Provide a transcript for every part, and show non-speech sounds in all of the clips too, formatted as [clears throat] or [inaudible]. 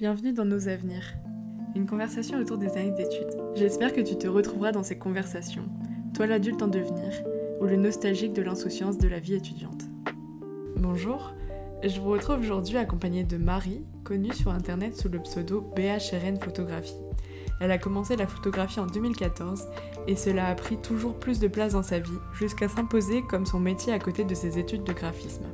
Bienvenue dans Nos Avenirs, une conversation autour des années d'études. J'espère que tu te retrouveras dans ces conversations, toi l'adulte en devenir, ou le nostalgique de l'insouciance de la vie étudiante. Bonjour, je vous retrouve aujourd'hui accompagnée de Marie, connue sur internet sous le pseudo BHRN Photographie. Elle a commencé la photographie en 2014 et cela a pris toujours plus de place dans sa vie, jusqu'à s'imposer comme son métier à côté de ses études de graphisme.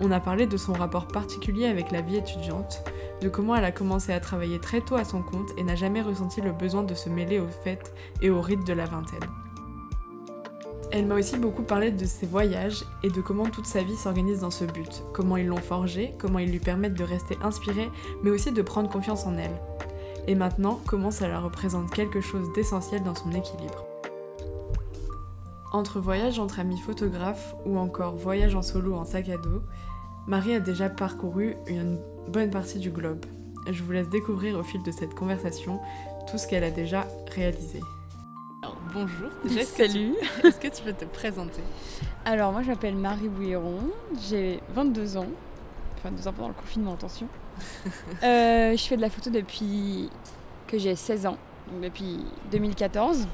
On a parlé de son rapport particulier avec la vie étudiante, de comment elle a commencé à travailler très tôt à son compte et n'a jamais ressenti le besoin de se mêler aux fêtes et aux rites de la vingtaine. Elle m'a aussi beaucoup parlé de ses voyages et de comment toute sa vie s'organise dans ce but, comment ils l'ont forgé, comment ils lui permettent de rester inspirée, mais aussi de prendre confiance en elle. Et maintenant, comment ça la représente quelque chose d'essentiel dans son équilibre. Entre voyage entre amis photographes ou encore voyage en solo en sac à dos, Marie a déjà parcouru une bonne partie du globe. Je vous laisse découvrir au fil de cette conversation tout ce qu'elle a déjà réalisé. Alors, bonjour, [laughs] déjà, Salut Est-ce que tu peux te présenter? Alors moi je m'appelle Marie Bouilleron, j'ai 22 ans, enfin 22 ans pendant le confinement, attention. [laughs] Euh, je fais de la photo depuis que j'ai 16 ans, donc depuis 2014.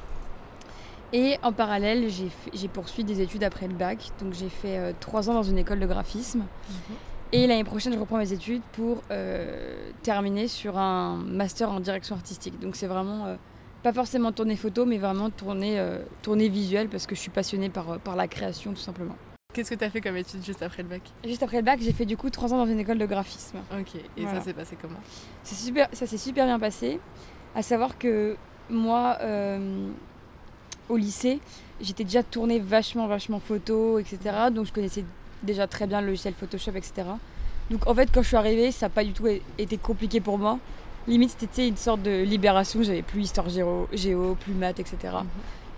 Et en parallèle, j'ai poursuivi des études après le bac. Donc j'ai fait 3 euh, ans dans une école de graphisme. Mhm. Et l'année prochaine, je reprends mes études pour euh, terminer sur un master en direction artistique. Donc c'est vraiment euh, pas forcément tourner photo, mais vraiment tourner, tourner visuel parce que je suis passionnée par, par la création tout simplement. Qu'est-ce que tu as fait comme études juste après le bac? Juste après le bac, j'ai fait du coup 3 ans dans une école de graphisme. Ok, et ça s'est passé comment? Super, Ça s'est super bien passé. À savoir que moi au lycée, j'étais déjà tournée vachement, vachement photo, etc. Donc je connaissais déjà très bien le logiciel Photoshop, etc. Donc en fait, quand je suis arrivée, ça n'a pas du tout été compliqué pour moi. Limite, c'était une sorte de libération. J'avais plus histoire géo, géo plus maths, etc. Donc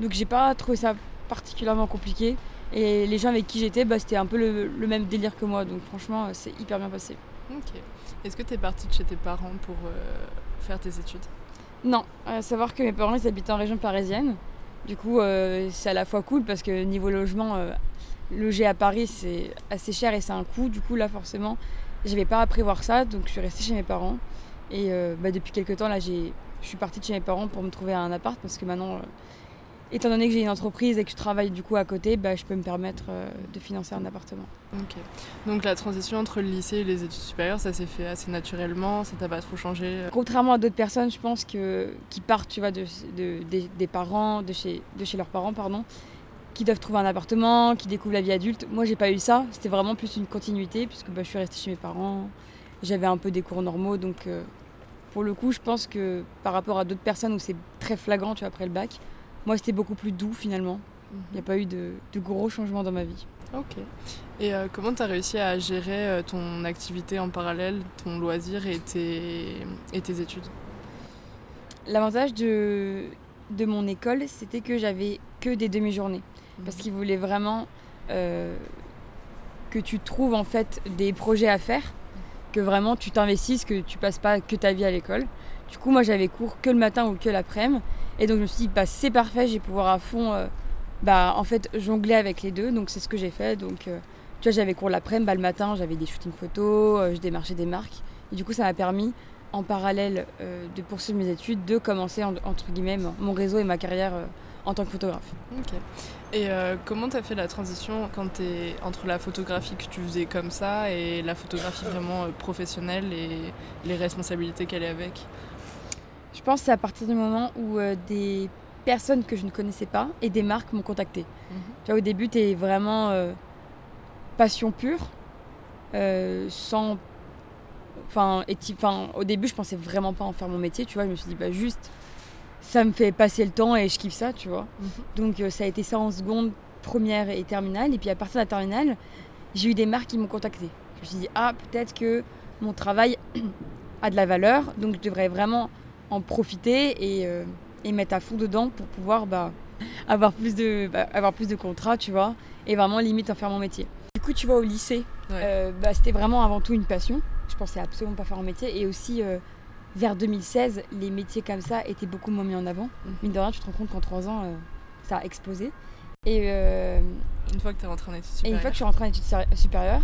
Donc j'ai pas trouvé ça particulièrement compliqué. Et les gens avec qui j'étais, bah, c'était un peu le, même délire que moi. Donc franchement, c'est hyper bien passé. Ok. Est-ce que tu es partie de chez tes parents pour euh, faire tes études? Non. À savoir que mes parents, ils habitent en région parisienne. Du coup, euh, c'est à la fois cool parce que niveau logement, euh, loger à Paris, c'est assez cher et c'est un coût. Du coup, là, forcément, je n'avais pas à prévoir ça. Donc, je suis restée chez mes parents. Et euh, bah, depuis quelques temps, là, je suis partie de chez mes parents pour me trouver un appart parce que maintenant, étant donné que j'ai une entreprise et que je travaille du coup à côté, bah, je peux me permettre euh, de financer un appartement. Ok. Donc la transition entre le lycée et les études supérieures, ça s'est fait assez naturellement, ça t'a pas trop changé euh? Contrairement à d'autres personnes, je pense que qui partent, tu vois, de, des, parents, de chez, de chez leurs parents, pardon, qui doivent trouver un appartement, qui découvrent la vie adulte. Moi, j'ai pas eu ça. C'était vraiment plus une continuité puisque bah, je suis restée chez mes parents. J'avais un peu des cours normaux, donc euh, pour le coup, je pense que par rapport à d'autres personnes où c'est très flagrant, tu vois, après le bac, moi, c'était beaucoup plus doux finalement. Il n'y a mhm. pas eu de, gros changements dans ma vie. Ok. Et euh, comment tu as réussi à gérer euh, ton activité en parallèle, ton loisir et tes, et tes études? L'avantage de, de mon école, c'était que j'avais que des demi-journées. Parce mhm. qu'ils voulaient vraiment euh, que tu trouves en fait des projets à faire, que vraiment tu t'investisses, que tu passes pas que ta vie à l'école. Du coup, moi j'avais cours que le matin ou que l'après-midi. Et donc je me suis dit, bah, c'est parfait, je vais pouvoir à fond euh, bah, en fait, jongler avec les deux. Donc c'est ce que j'ai fait. Donc euh, tu vois, j'avais cours l'après-midi, bah, le matin, j'avais des shootings photos, euh, je démarchais des marques. Et du coup, ça m'a permis, en parallèle de poursuivre mes études, de commencer, entre guillemets, mon réseau et ma carrière en tant que photographe. Ok. Et comment tu as fait la transition quand es entre la photographie que tu faisais comme ça et la photographie vraiment professionnelle et les responsabilités qu'elle est avec? Je pense que c'est à partir du moment où euh, des personnes que je ne connaissais pas et des marques m'ont contacté. Mhm. Tu vois, au début, tu es vraiment euh, passion pure, euh, sans. Enfin, au début, je pensais vraiment pas en faire mon métier, tu vois. Je me suis dit, bah, juste, ça me fait passer le temps et je kiffe ça, tu vois. Mhm. Donc, ça a été ça en seconde, première et terminale. Et puis, à partir de la terminale, j'ai eu des marques qui m'ont contacté. Je me suis dit, ah, peut-être que mon travail [clears throat] a de la valeur, donc je devrais vraiment en profiter et, euh, et, mettre à fond dedans pour pouvoir bah, avoir, plus de, bah, avoir plus de contrats, tu vois, et vraiment limite en faire mon métier. Du coup, tu vois, au lycée, euh, bah, c'était vraiment avant tout une passion. Je pensais absolument pas faire mon métier. Et aussi, euh, vers 2016, les métiers comme ça étaient beaucoup moins mis en avant. Mhm. Mine de rien, tu te rends compte qu'en trois ans, ça a explosé. Et une fois que tu es en études supérieures Et une fois que je suis rentrée en études supérieures,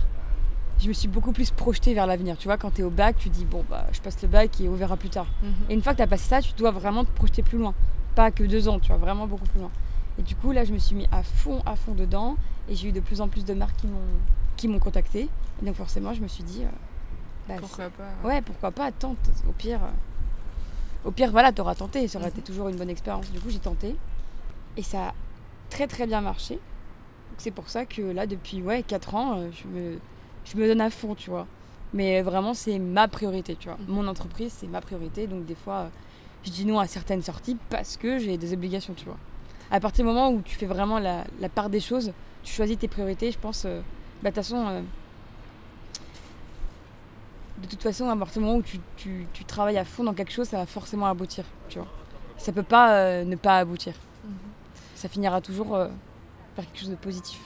je me suis beaucoup plus projetée vers l'avenir. Tu vois, quand tu es au bac, tu dis, bon, bah, je passe le bac et on verra plus tard. Mhm. Et une fois que tu as passé ça, tu dois vraiment te projeter plus loin. Pas que deux ans, tu vois, vraiment beaucoup plus loin. Et du coup, là, je me suis mis à fond, à fond dedans. Et j'ai eu de plus en plus de marques qui m'ont, qui m'ont contacté. Et donc, forcément, je me suis dit, euh, bah, Pourquoi pas ouais, pourquoi pas, tente. Au pire, euh, au pire, voilà, t'auras tenté. Ça aurait été toujours une bonne expérience. Du coup, j'ai tenté. Et ça a très, très bien marché. C'est pour ça que là, depuis ouais, 4 ans, euh, je me, je me donne à fond, tu vois. Mais vraiment, c'est ma priorité, tu vois. Mon entreprise, c'est ma priorité. Donc, des fois, euh, je dis non à certaines sorties parce que j'ai des obligations, tu vois. À partir du moment où tu fais vraiment la, la part des choses, tu choisis tes priorités, je pense. euh, bah, de toute façon, euh, de toute façon, à partir du moment où tu, tu- tu travailles à fond dans quelque chose, ça va forcément aboutir, tu vois. Ça peut pas euh, ne pas aboutir. Mhm. Ça finira toujours par quelque chose de positif.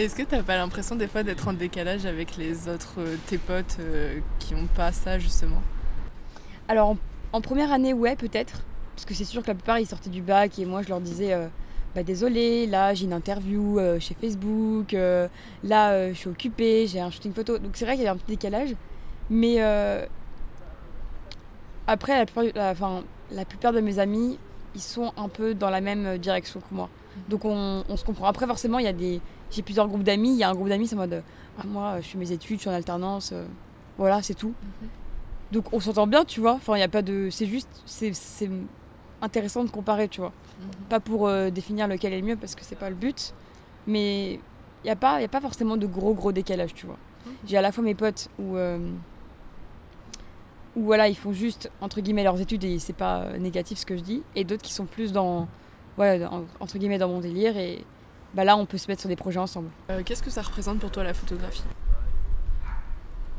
Est-ce que t'as pas l'impression des fois d'être en décalage avec les autres, euh, tes potes euh, qui ont pas ça justement? Alors, en, première année, ouais, peut-être. Parce que c'est sûr que la plupart, ils sortaient du bac et moi, je leur disais euh, bah, désolé, là, j'ai une interview chez Facebook, là, je suis occupée, j'ai un shooting photo. Donc, c'est vrai qu'il y a un petit décalage. Mais après, la plupart, enfin, la plupart de mes amis, ils sont un peu dans la même direction que moi. Donc, on, on se comprend. Après, forcément, il y a des. J'ai plusieurs groupes d'amis. Il y a un groupe d'amis, c'est en mode ah, moi, je fais mes études, je suis en alternance. euh, voilà, c'est tout. Donc on s'entend bien, tu vois. Enfin, il y a pas de. C'est juste. C'est c'est intéressant de comparer, tu vois. Pas pour euh, définir lequel est le mieux, parce que c'est pas le but. Mais il n'y a, pas- y a pas forcément de gros, gros décalage, tu vois. J'ai à la fois mes potes où. euh, où voilà, ils font juste, entre guillemets, leurs études et c'est pas négatif ce que je dis. Et d'autres qui sont plus dans. Ouais, entre guillemets, dans mon délire. Et bah là, on peut se mettre sur des projets ensemble. Euh, Qu'est-ce que ça représente pour toi la photographie?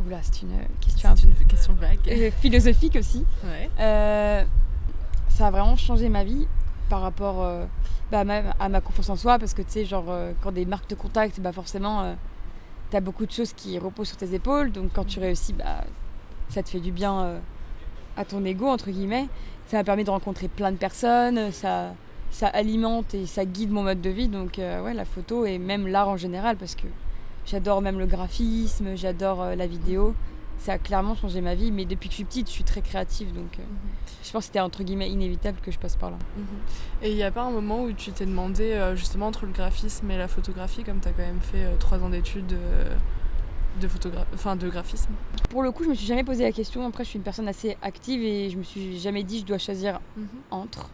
Oula, c'est une euh, question un C'est une question vague. euh, philosophique aussi. Ouais. Euh, ça a vraiment changé ma vie par rapport euh, bah, même à ma confiance en soi parce que tu sais genre euh, quand des marques te contactent bah forcément euh, t'as beaucoup de choses qui reposent sur tes épaules donc quand tu réussis bah ça te fait du bien euh, à ton ego entre guillemets ça m'a permis de rencontrer plein de personnes ça ça alimente et ça guide mon mode de vie donc euh, ouais la photo et même l'art en général parce que j'adore même le graphisme j'adore euh, la vidéo ça a clairement changé ma vie mais depuis que je suis petite je suis très créative donc euh, je pense que c'était entre guillemets inévitable que je passe par là. Mhm. Et il n'y a pas un moment où tu t'es demandé justement entre le graphisme et la photographie, comme tu as quand même fait trois ans d'études de, photogra- enfin, de graphisme? Pour le coup, je me suis jamais posé la question. Après, je suis une personne assez active et je me suis jamais dit je dois choisir entre.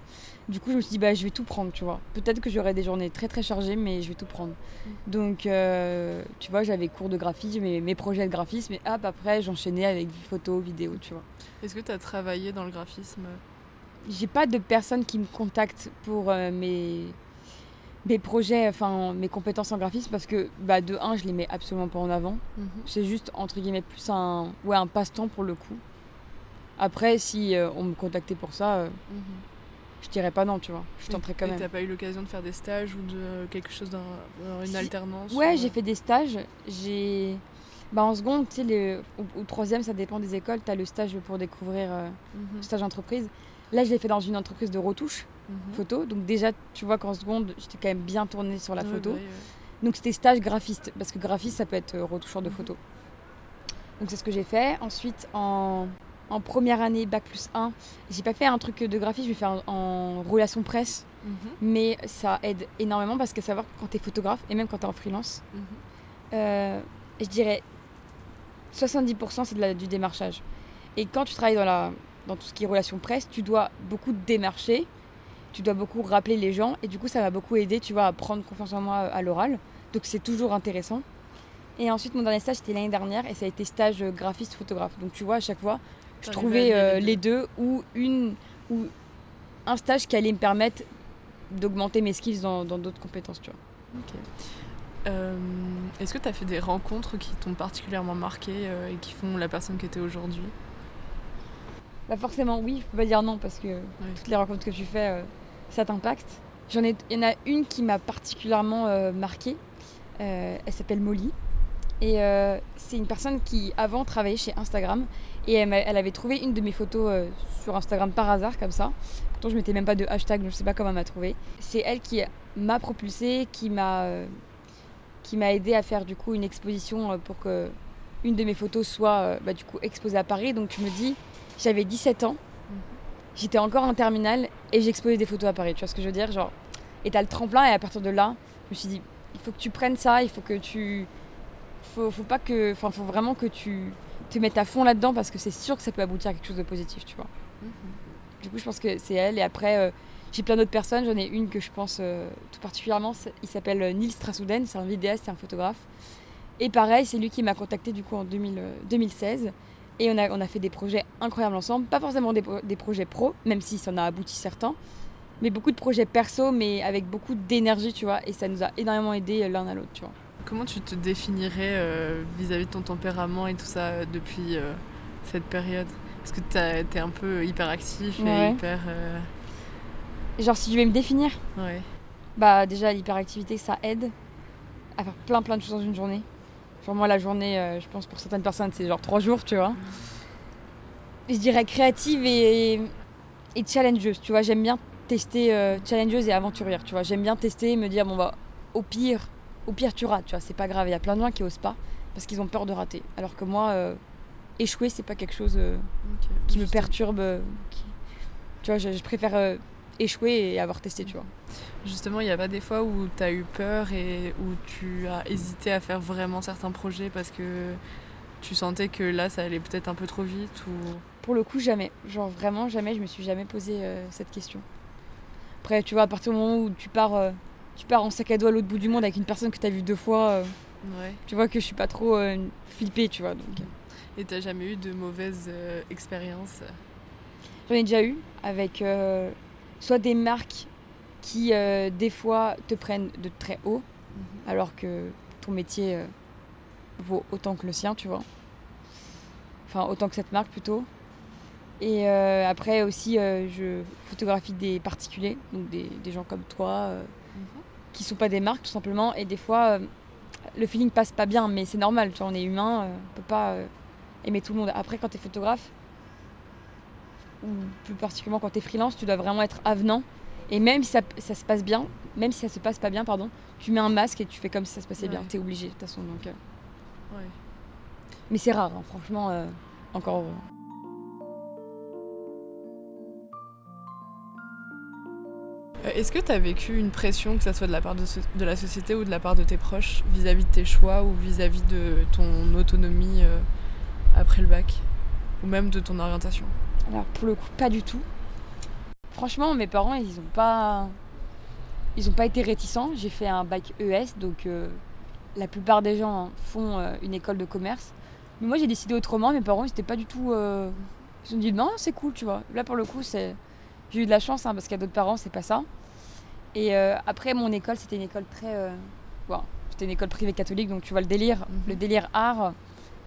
Du coup, je me suis dit bah je vais tout prendre, tu vois. Peut-être que j'aurai des journées très très chargées, mais je vais tout prendre. Donc, euh, tu vois, j'avais cours de graphisme, mes, mes projets de graphisme, et hop après j'enchaînais avec photos, vidéos, tu vois. Est-ce que tu as travaillé dans le graphisme? J'ai pas de personnes qui me contactent pour euh, mes, mes projets, enfin mes compétences en graphisme parce que bah, de un, je les mets absolument pas en avant. C'est juste entre guillemets plus un, ouais, un passe-temps pour le coup. Après, si euh, on me contactait pour ça, euh, je dirais pas non, tu vois. Je tenterais quand Et même. t'as pas eu l'occasion de faire des stages ou de quelque chose dans dans une alternance Ouais, ou- j'ai fait des stages. J'ai. Bah, en seconde, tu sais, au troisième, ça dépend des écoles, tu as le stage pour découvrir, euh, Mhm. le stage entreprise. Là, je l'ai fait dans une entreprise de retouche Mhm. photo. Donc, déjà, tu vois qu'en seconde, j'étais quand même bien tournée sur la Ouais, photo. bah ouais. Donc c'était stage graphiste, parce que graphiste, ça peut être euh, retoucheur de Mhm. photos. Donc c'est ce que j'ai fait. Ensuite, en, en première année, bac plus 1, j'ai pas fait un truc de graphisme, j'ai fait en, en relation presse. Mhm. Mais ça aide énormément parce que savoir que quand tu es photographe, et même quand tu es en freelance, Mhm. euh, je dirais 70% c'est du démarchage. Et quand tu travailles dans, la, dans tout ce qui est relation presse, tu dois beaucoup démarcher, tu dois beaucoup rappeler les gens, et du coup ça m'a beaucoup aidé, tu vois, à prendre confiance en moi à l'oral. Donc c'est toujours intéressant. Et ensuite mon dernier stage c'était l'année dernière, et ça a été stage euh, graphiste-photographe. Donc tu vois, à chaque fois, je trouvais allier euh, les deux. ou, une, ou un stage qui allait me permettre d'augmenter mes skills dans d'autres compétences, tu vois. Euh, Est-ce que tu as fait des rencontres qui t'ont particulièrement marqué euh, et qui font la personne que tu es aujourd'hui? Bah forcément oui, je peux pas dire non parce que toutes les rencontres que tu fais, euh, ça t'impacte. J'en ai, il y en a une qui m'a particulièrement euh, marquée. Euh, elle s'appelle Molly. Et euh, c'est une personne qui avant travaillait chez Instagram et elle, avait trouvé une de mes photos euh, sur Instagram par hasard comme ça. Pourtant je mettais même pas de hashtag, donc je sais pas comment elle m'a trouvé. C'est elle qui m'a propulsée, qui m'a euh, qui m'a aidé à faire du coup une exposition euh, pour que une de mes photos soit bah, du coup exposée à Paris. Donc je me dis, j'avais 17 ans, j'étais encore en terminale et j'exposais des photos à Paris. Tu vois ce que je veux dire? Genre, et t'as le tremplin et à partir de là, je me suis dit, il faut que tu prennes ça, il faut que tu, faut, faut pas que, enfin, faut vraiment que tu te mettes à fond là-dedans parce que c'est sûr que ça peut aboutir à quelque chose de positif, tu vois. Du coup, je pense que c'est elle. Et après, euh, j'ai plein d'autres personnes. J'en ai une que je pense euh, tout particulièrement. Il s'appelle euh, Nils Strassouden. C'est un vidéaste, c'est un photographe. Et pareil, c'est lui qui m'a contacté du coup en 2000, euh, 2016. Et on a, on a fait des projets incroyables ensemble. Pas forcément des, pro- des projets pro, même si ça en a abouti certains. Mais beaucoup de projets perso, mais avec beaucoup d'énergie, tu vois. Et ça nous a énormément aidé euh, l'un à l'autre, tu vois. Comment tu te définirais euh, vis-à-vis de ton tempérament et tout ça euh, depuis euh, cette période? Parce que t'as- t'es un peu hyperactif et hyper. Genre, si je vais me définir, Ouais. Bah déjà l'hyperactivité ça aide à faire plein plein de choses dans une journée. Genre moi la journée, je pense pour certaines personnes c'est genre trois jours, tu vois. Je dirais créative et, et challengeuse, tu vois. J'aime bien tester euh, challengeuse et aventurière, tu vois. J'aime bien tester, me dire bon bah au pire, au pire tu rates, tu vois. C'est pas grave. Il y a plein de gens qui osent pas parce qu'ils ont peur de rater. Alors que moi, euh, échouer c'est pas quelque chose euh, qui me perturbe. euh, qui- Tu vois, je, je préfère euh, échouer et avoir testé, tu vois. Justement, il n'y a pas des fois où tu as eu peur et où tu as hésité à faire vraiment certains projets parce que tu sentais que là, ça allait peut-être un peu trop vite ou... Pour le coup, jamais. Genre vraiment jamais, je me suis jamais posé euh, cette question. Après, tu vois, à partir du moment où tu pars, euh, tu pars en sac à dos à l'autre bout du monde avec une personne que tu as vue deux fois, euh, Ouais. tu vois que je suis pas trop euh, flippée, tu vois. Donc, euh. Et t'as jamais eu de mauvaises euh, expériences? J'en ai déjà eu avec soit des marques qui, des fois, te prennent de très haut, alors que ton métier vaut autant que le sien, tu vois. Enfin, autant que cette marque plutôt. Et euh, après aussi, euh, je photographie des particuliers, donc des, des gens comme toi, euh, qui sont pas des marques tout simplement. Et des fois, euh, le feeling passe pas bien, mais c'est normal, tu vois, on est humain, euh, on peut pas euh, aimer tout le monde. Après, quand tu es photographe, ou plus particulièrement quand tu es freelance, tu dois vraiment être avenant. Et même si ça, ça se passe bien, même si ça se passe pas bien, pardon, tu mets un masque et tu fais comme si ça se passait bien. Ouais. Tu es obligé de toute façon. Donc, euh. Ouais. Mais c'est rare, hein, franchement, euh, encore. heureux. Est-ce que tu as vécu une pression, que ce soit de la part de, la société ou de la part de tes proches, vis-à-vis de tes choix ou vis-à-vis de ton autonomie euh, après le bac Ou même de ton orientation? Alors pour le coup, pas du tout. Franchement, mes parents, ils ont pas, pas été réticents. J'ai fait un bac ES, donc euh, la plupart des gens font euh, une école de commerce. Mais moi, j'ai décidé autrement. Mes parents, ils étaient pas du tout. euh, Ils ont dit non, c'est cool, tu vois. Là, pour le coup, c'est, j'ai eu de la chance hein, parce qu'il y a d'autres parents, c'est pas ça. Et euh, après, mon école, c'était une école très, euh, bon, c'était une école privée catholique, donc tu vois le délire, Mhm. le délire art,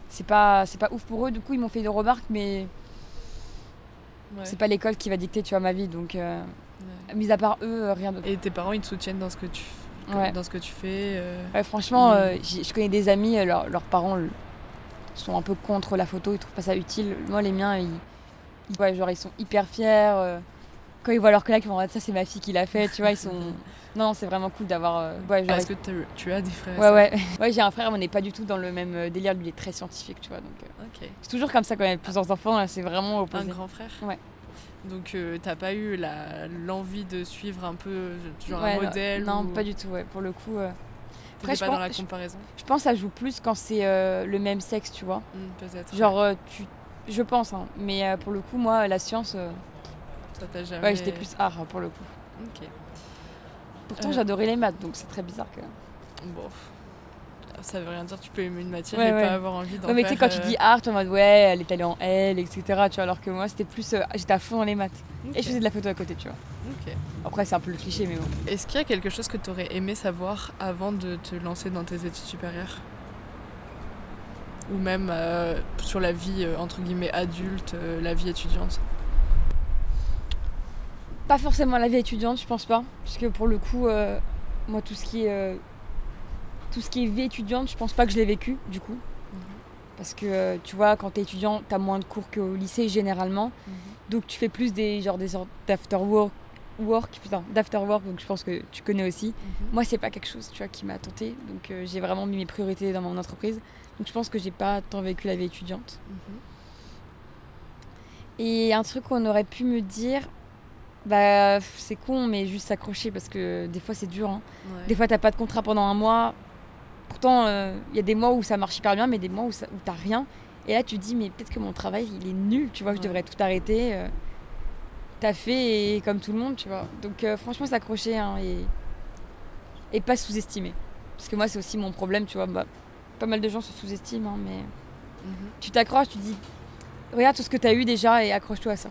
c'est pas, c'est pas ouf pour eux. Du coup, ils m'ont fait des remarques, mais Ouais. c'est pas l'école qui va dicter, tu vois, ma vie. Donc, euh, Ouais. mis à part eux, euh, rien d'autre. Et tes parents, ils te soutiennent dans ce que tu, Ouais. dans ce que tu fais euh, franchement, euh, je connais des amis, euh, leurs parents euh, sont un peu contre la photo, ils trouvent pas ça utile. Moi, les miens, ils, ils- ouais, genre, ils sont hyper fiers. Quand ils voient leur collègue, ils vont dire ça, c'est ma fille qui l'a fait, tu vois, ils sont. [laughs] Non, non, c'est vraiment cool d'avoir. euh, ouais, Est-ce que tu as des frères Ouais, ouais. [laughs] Ouais, j'ai un frère, mais on n'est pas du tout dans le même euh, délire. Lui, il est très scientifique, tu vois. Donc, euh, c'est toujours comme ça quand il y a plusieurs enfants, là, c'est vraiment Un opposé. grand frère? Ouais. Donc euh, t'as pas eu l'envie de suivre un peu genre Ouais, un modèle Non, ou... pas du tout, ouais. Pour le coup, euh, Après, je pas dans pense- la comparaison? je pense que ça joue plus quand c'est euh, le même sexe, tu vois. Hmm, Peut-être. Genre, tu. Je pense, hein. Mais pour le coup, moi, la science, jamais... ouais, j'étais plus art, pour le coup. Ok. Pourtant, Euh. j'adorais les maths, donc c'est très bizarre que. Bon. Ça veut rien dire, tu peux aimer une matière Ouais, et ouais. pas avoir envie d'en Ouais, mais tu sais, quand tu euh, dis art, en mode ouais, elle est allée en L, etc. Tu vois, alors que moi, c'était plus. euh, J'étais à fond dans les maths. Et je faisais de la photo à côté, tu vois. ok. Après, c'est un peu le cliché, mais bon. Est-ce qu'il y a quelque chose que tu aurais aimé savoir avant de te lancer dans tes études supérieures? Ou même sur la vie, entre guillemets, adulte, la vie étudiante? Pas forcément la vie étudiante, je pense pas. Parce que pour le coup, euh, moi, tout ce qui est euh, tout ce qui est vie étudiante, je pense pas que je l'ai vécu du coup. Parce que euh, tu vois, quand t'es étudiant, t'as moins de cours qu'au lycée généralement. Donc tu fais plus des genre des sortes d'after work, work putain, d'after work, donc je pense que tu connais aussi. Moi, c'est pas quelque chose, tu vois, qui m'a tenté. Donc euh, j'ai vraiment mis mes priorités dans mon entreprise. Donc je pense que j'ai pas tant vécu la vie étudiante. Et un truc qu'on aurait pu me dire, bah c'est con, mais juste s'accrocher parce que des fois c'est dur. hein. Ouais. Des fois t'as pas de contrat pendant un mois. Pourtant, il y a des mois où ça marche hyper bien, mais des mois où, ça- où t'as rien. Et là tu te dis, mais peut-être que mon travail il est nul, tu vois, je devrais tout arrêter. euh, T'as fait et comme tout le monde, tu vois. Donc euh, franchement s'accrocher hein, et, et pas sous-estimer. Parce que moi c'est aussi mon problème, tu vois. Bah, pas mal de gens se sous-estiment, hein, mais Mhm. tu t'accroches, tu dis, regarde tout ce que t'as eu déjà et accroche-toi à ça.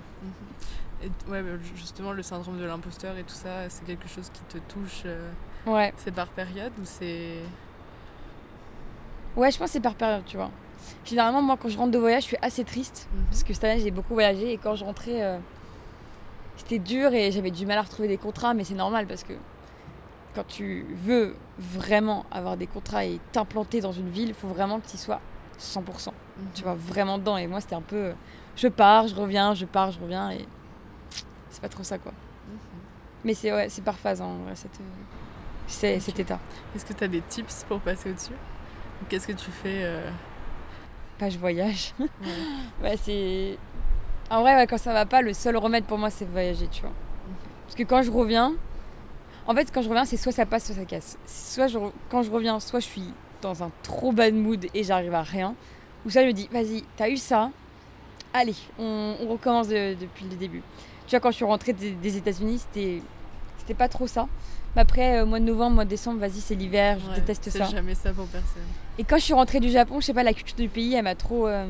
Et ouais, justement, le syndrome de l'imposteur et tout ça, c'est quelque chose qui te touche. euh, Ouais. C'est par période ou c'est. Ouais, je pense que c'est par période, tu vois. Généralement, moi, quand je rentre de voyage, je suis assez triste. Parce que cette année, j'ai beaucoup voyagé. Et quand je rentrais, euh, c'était dur et j'avais du mal à retrouver des contrats. Mais c'est normal parce que quand tu veux vraiment avoir des contrats et t'implanter dans une ville, il faut vraiment que tu y sois 100%. Tu vois, vraiment dedans. Et moi, c'était un peu. euh, Je pars, je reviens, je pars, je reviens. Et c'est pas trop ça, quoi. Mais c'est ouais, c'est par phase, hein, en vrai, cette, euh, cet état. Est-ce que tu as des tips pour passer au-dessus? Ou Qu'est-ce que tu fais euh, Pas je voyage. [laughs] ouais. Ouais, c'est. En vrai, ouais, quand ça va pas, le seul remède pour moi, c'est voyager, tu vois. Parce que quand je reviens. En fait, quand je reviens, c'est soit ça passe, soit ça casse. Soit je quand je reviens, soit je suis dans un trop bad mood et j'arrive à rien. Ou soit je me dis, vas-y, t'as eu ça? Allez, on, on recommence de- depuis le début. Tu vois, quand je suis rentrée des, des États-Unis, c'était. C'était pas trop ça. Mais après, euh, mois de novembre, mois de décembre, vas-y, c'est l'hiver, je Ouais, déteste ça. jamais ça pour personne. Et quand je suis rentrée du Japon, je sais pas, la culture du pays, elle m'a trop. euh,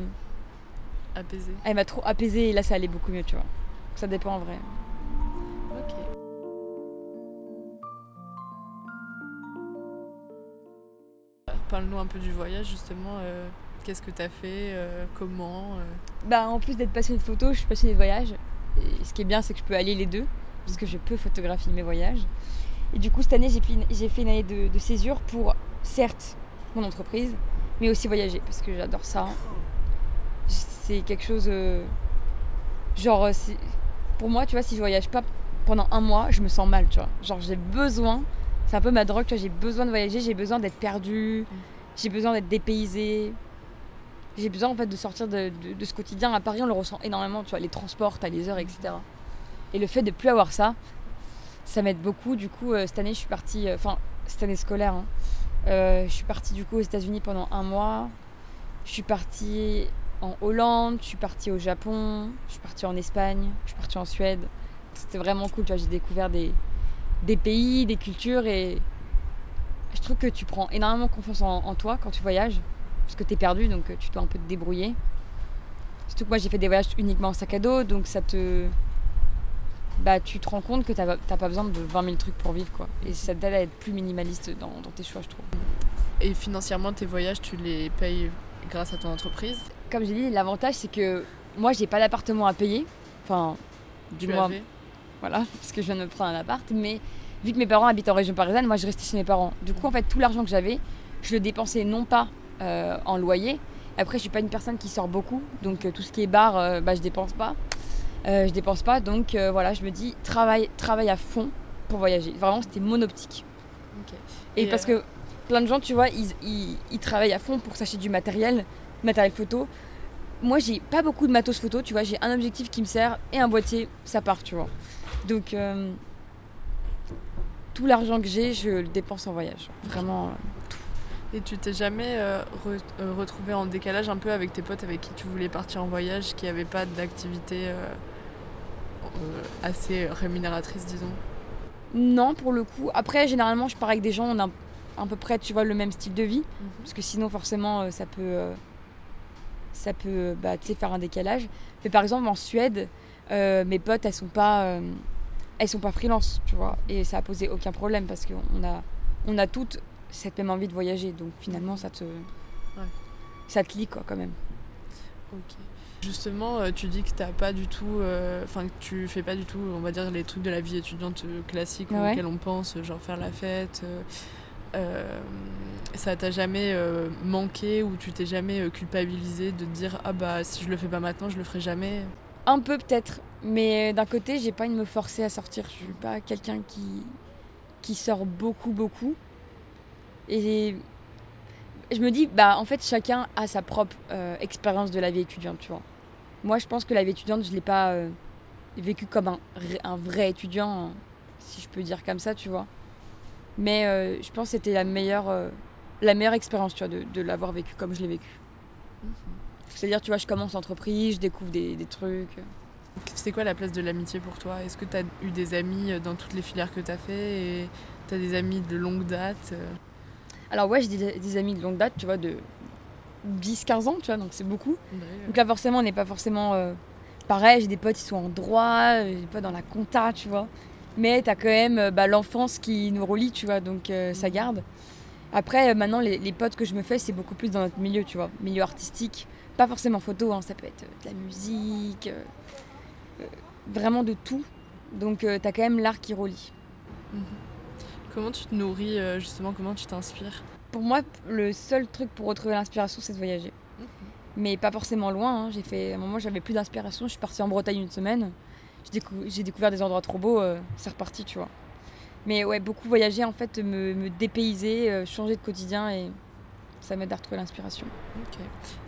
Apaisé. elle m'a trop apaisée et là ça allait beaucoup mieux, tu vois. Ça dépend en vrai. Ok. Parle-nous un peu du voyage, justement. euh, Qu'est-ce que tu as fait Comment Bah en plus d'être passionnée de photo, je suis passionnée de voyage. Ce qui est bien, c'est que je peux allier les deux, parce que je peux photographier mes voyages. Et du coup, cette année, j'ai fait une, année de, césure pour, certes, mon entreprise, mais aussi voyager, parce que j'adore ça. C'est quelque chose. euh, genre, euh, pour moi, tu vois, si je voyage pas pendant un mois, je me sens mal, tu vois. Genre, j'ai besoin, c'est un peu ma drogue, tu vois, j'ai besoin de voyager, j'ai besoin d'être perdue, j'ai besoin d'être dépaysée. J'ai besoin en fait de sortir de, ce quotidien. À Paris, on le ressent énormément, tu vois, les transports, les heures, etc. Et le fait de plus avoir ça, ça m'aide beaucoup. Du coup, euh, cette année, je suis partie, euh, enfin, cette année scolaire, hein, euh, je suis partie du coup aux États-Unis pendant un mois. Je suis partie en Hollande, je suis partie au Japon, je suis partie en Espagne, je suis partie en Suède. C'était vraiment cool, tu vois, j'ai découvert des, pays, des cultures et je trouve que tu prends énormément confiance en toi quand tu voyages parce que tu es perdu donc euh, tu dois un peu te débrouiller. Surtout que moi j'ai fait des voyages uniquement en sac à dos donc ça te. Bah tu te rends compte que t'as pas besoin de 20 000 trucs pour vivre quoi. Et ça t'aide à être plus minimaliste dans, dans tes choix je trouve. Et financièrement, tes voyages, tu les payes grâce à ton entreprise? Comme j'ai dit, l'avantage c'est que moi j'ai pas d'appartement à payer. Enfin, du Tu moins, avais? voilà, [laughs] parce que je viens de me prendre un appart, mais vu que mes parents habitent en région parisienne, moi je restais chez mes parents. Du coup, en fait, tout l'argent que j'avais, je le dépensais non pas en loyer. Après, je suis pas une personne qui sort beaucoup, donc euh, tout ce qui est bar, euh, bah, je dépense pas. Euh, je dépense pas, donc euh, voilà, je me dis travaille, travaille à fond pour voyager. Vraiment, c'était mon optique. Et, Et, parce euh, que plein de gens, tu vois, ils, ils- ils travaillent à fond pour s'acheter du matériel, matériel photo. Moi, j'ai pas beaucoup de matos photo, tu vois, j'ai un objectif qui me sert et un boîtier, ça part, tu vois. Donc, euh, tout l'argent que j'ai, je le dépense en voyage. Vraiment. Et tu t'es jamais euh, re- euh, retrouvé en décalage un peu avec tes potes avec qui tu voulais partir en voyage, qui n'avaient pas d'activité euh, euh, assez rémunératrice, disons? Non, pour le coup. Après, généralement, je pars avec des gens, on a à peu près, tu vois, le même style de vie. Parce que sinon, forcément, ça peut, ça peut bah, faire un décalage. Mais par exemple, en Suède, mes potes, elles sont pas, elles sont pas freelance, tu vois. Et ça a posé aucun problème parce qu'on a, on a toutes cette même envie de voyager. Donc finalement, ça te, ça te lie quoi, quand même. Ok. Justement, euh, tu dis que t'as pas du tout, euh, enfin que tu fais pas du tout, on va dire les trucs de la vie étudiante euh, classique Ouais. auxquels on pense, genre faire la fête, euh, ça t'a jamais manqué ou tu t'es jamais culpabilisé de te dire ah bah si je le fais pas maintenant je le ferai jamais? Un peu peut-être, mais d'un côté j'ai pas envie de me forcer à sortir. Je suis pas quelqu'un qui qui sort beaucoup beaucoup et je me dis bah en fait chacun a sa propre expérience de la vie étudiante tu vois. Moi je pense que la vie étudiante je l'ai pas vécu comme un, un, vrai étudiant, si je peux dire comme ça, tu vois. Mais euh, je pense que c'était la meilleure, euh, la meilleure expérience, tu vois, de, de l'avoir vécu comme je l'ai vécu. Mhm. C'est-à-dire, tu vois, je commence l'entreprise, je découvre des, des trucs. C'est quoi la place de l'amitié pour toi? Est-ce que tu as eu des amis euh, dans toutes les filières que tu as fait? Et tu as des amis de longue date? Alors ouais, j'ai des, des, amis de longue date, tu vois, de 10-15 ans, tu vois, donc c'est beaucoup. Donc là, forcément, on n'est pas forcément pareil, j'ai des potes qui sont en droit, j'ai des potes dans la compta, tu vois. Mais t'as quand même euh, bah, l'enfance qui nous relie, tu vois, donc euh, ça garde. Après, euh, maintenant, les, potes que je me fais, c'est beaucoup plus dans notre milieu, tu vois, milieu artistique. Pas forcément photo, hein, ça peut être de la musique, vraiment de tout. Donc t'as quand même l'art qui relie. Mhm. Comment tu te nourris, justement, comment tu t'inspires? Pour moi, le seul truc pour retrouver l'inspiration, c'est de voyager mais pas forcément loin. Hein. J'ai fait, à un moment, j'avais plus d'inspiration. Je suis partie en Bretagne une semaine. J'ai, découvert des endroits trop beaux. Euh, c'est reparti, tu vois. Mais ouais, beaucoup voyager, en fait, me, me dépayser, euh, changer de quotidien et ça m'aide à retrouver l'inspiration. Ok.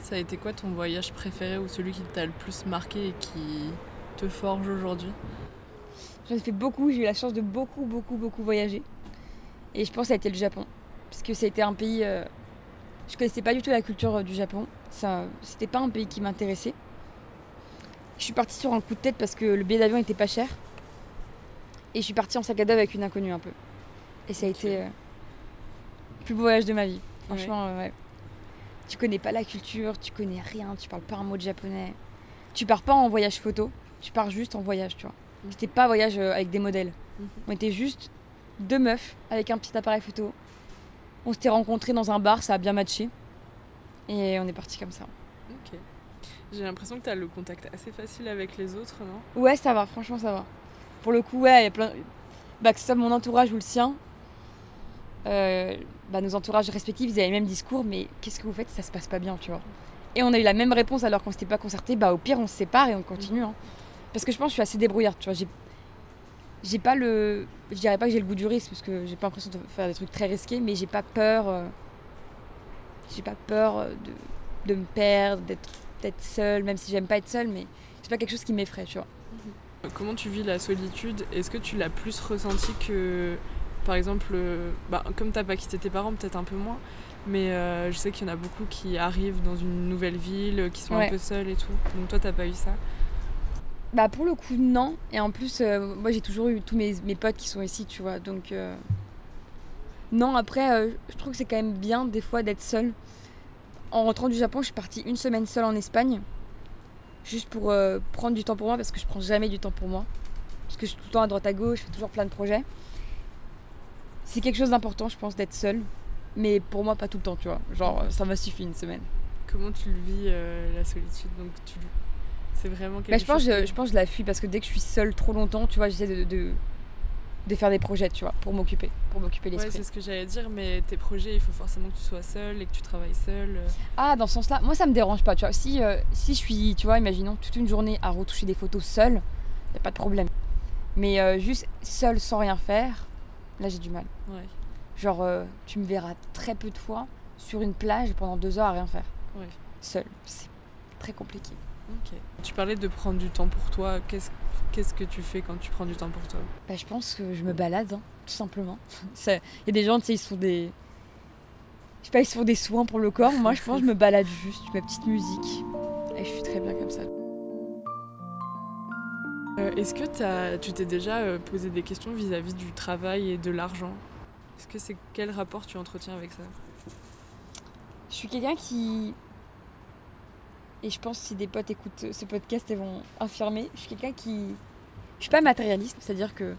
Ça a été quoi ton voyage préféré ou celui qui t'a le plus marqué et qui te forge aujourd'hui? J'en ai fait beaucoup. J'ai eu la chance de beaucoup, beaucoup, beaucoup voyager. Et je pense que ça a été le Japon. Parce que ça a été un pays. Euh, je connaissais pas du tout la culture du Japon. Ça, c'était pas un pays qui m'intéressait. Je suis partie sur un coup de tête parce que le billet d'avion était pas cher. Et je suis partie en sac à dos avec une inconnue un peu. Et ça a été euh, le plus beau voyage de ma vie. Franchement, euh, ouais. Tu connais pas la culture, tu connais rien, tu parles pas un mot de japonais. Tu pars pas en voyage photo, tu pars juste en voyage, tu vois. Mm. C'était pas un voyage euh, avec des modèles. Mm-hmm. On était juste deux meufs avec un petit appareil photo. On s'était rencontrés dans un bar, ça a bien matché. Et on est parti comme ça. Ok. J'ai l'impression que tu as le contact assez facile avec les autres, non? Ouais, ça va, franchement, ça va. Pour le coup, ouais, il y a plein. Bah, que ce soit mon entourage ou le sien, euh, bah, nos entourages respectifs, ils avaient le même discours, mais qu'est-ce que vous faites? Ça se passe pas bien, tu vois. Et on a eu la même réponse alors qu'on s'était pas concerté, bah au pire, on se sépare et on continue. Hein. Parce que je pense que je suis assez débrouillarde, tu vois. J'ai, j'ai pas le. Je dirais pas que j'ai le goût du risque, parce que j'ai pas l'impression de faire des trucs très risqués, mais j'ai pas peur. Euh, j'ai pas peur euh, de, de me perdre, d'être peut-être seule, même si j'aime pas être seule, mais c'est pas quelque chose qui m'effraie, tu vois. Mhm. Comment tu vis la solitude? Est-ce que tu l'as plus ressenti que, par exemple, euh, bah, comme t'as pas quitté tes parents, peut-être un peu moins, mais euh, je sais qu'il y en a beaucoup qui arrivent dans une nouvelle ville, qui sont un peu seuls et tout. Donc toi, t'as pas eu ça? Bah pour le coup, non. Et en plus, moi j'ai toujours eu tous mes, mes, potes qui sont ici, tu vois. Donc non, après, euh, je trouve que c'est quand même bien des fois d'être seule. En rentrant du Japon, je suis partie une semaine seule en Espagne. Juste pour euh, prendre du temps pour moi, parce que je prends jamais du temps pour moi. Parce que je suis tout le temps à droite à gauche, je fais toujours plein de projets. C'est quelque chose d'important, je pense, d'être seule. Mais pour moi, pas tout le temps, tu vois. Genre, ça m'a suffi une semaine. Comment tu le vis, euh, la solitude? Donc, tu... C'est vraiment quelque bah, je pense, je, je pense que je la fuis parce que dès que je suis seule trop longtemps, tu vois, j'essaie de de faire des projets, tu vois, pour m'occuper, pour m'occuper l'esprit. Ouais, c'est ce que j'allais dire, mais tes projets, il faut forcément que tu sois seule et que tu travailles seule. Euh. Ah, dans ce sens-là, moi ça me dérange pas, tu vois. Si, euh, si je suis, tu vois, imaginons toute une journée à retoucher des photos seule, y a pas de problème. Mais euh, juste seule sans rien faire, là j'ai du mal. Ouais. Genre, tu me verras très peu de fois sur une plage pendant deux heures à rien faire. Ouais. Seule, c'est très compliqué. Ok. Tu parlais de prendre du temps pour toi. Qu'est-ce Qu'est-ce que tu fais quand tu prends du temps pour toi? Bah, Je pense que je me balade, hein, tout simplement. [laughs] Il y a des gens, tu sais, ils sont des. Je sais pas, ils se font des soins pour le corps. Moi, je pense que je me balade juste, ma petite musique. Et je suis très bien comme ça. Euh, est-ce que as, tu t'es déjà euh, posé des questions vis-à-vis du travail et de l'argent? Est-ce que c'est quel rapport tu entretiens avec ça? Je suis quelqu'un qui et je pense que si des potes écoutent ce podcast, ils vont affirmer. Je suis quelqu'un qui. Je suis pas matérialiste, c'est-à-dire que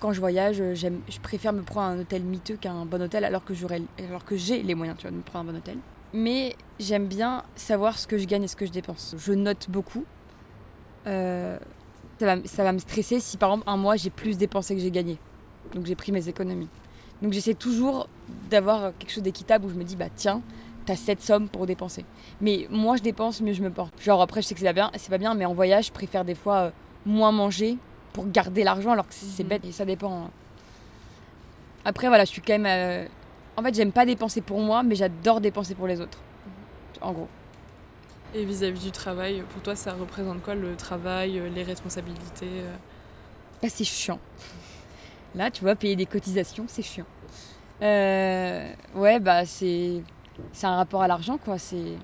quand je voyage, je préfère me prendre un hôtel miteux qu'un bon hôtel alors que alors que j'ai les moyens tu vois, de me prendre un bon hôtel. Mais j'aime bien savoir ce que je gagne et ce que je dépense. Je note beaucoup. Euh, ça, va, ça va me stresser si par exemple un mois j'ai plus dépensé que j'ai gagné. Donc j'ai pris mes économies. Donc j'essaie toujours d'avoir quelque chose d'équitable où je me dis, bah tiens, t'as cette somme pour dépenser. Mais moi, je dépense, mieux je me porte. Genre après, je sais que c'est pas bien, c'est pas bien, mais en voyage, je préfère des fois euh, moins manger pour garder l'argent, alors que c'est Mhm. bête et ça dépend. hein. Après, voilà, je suis quand même. euh, En fait, j'aime pas dépenser pour moi, mais j'adore dépenser pour les autres. En gros. Et vis-à-vis du travail, pour toi, ça représente quoi le travail, euh, les responsabilités Là, c'est chiant. Là, tu vois, payer des cotisations, c'est chiant. Euh, ouais, bah, c'est. C'est un rapport à l'argent, quoi. C'est.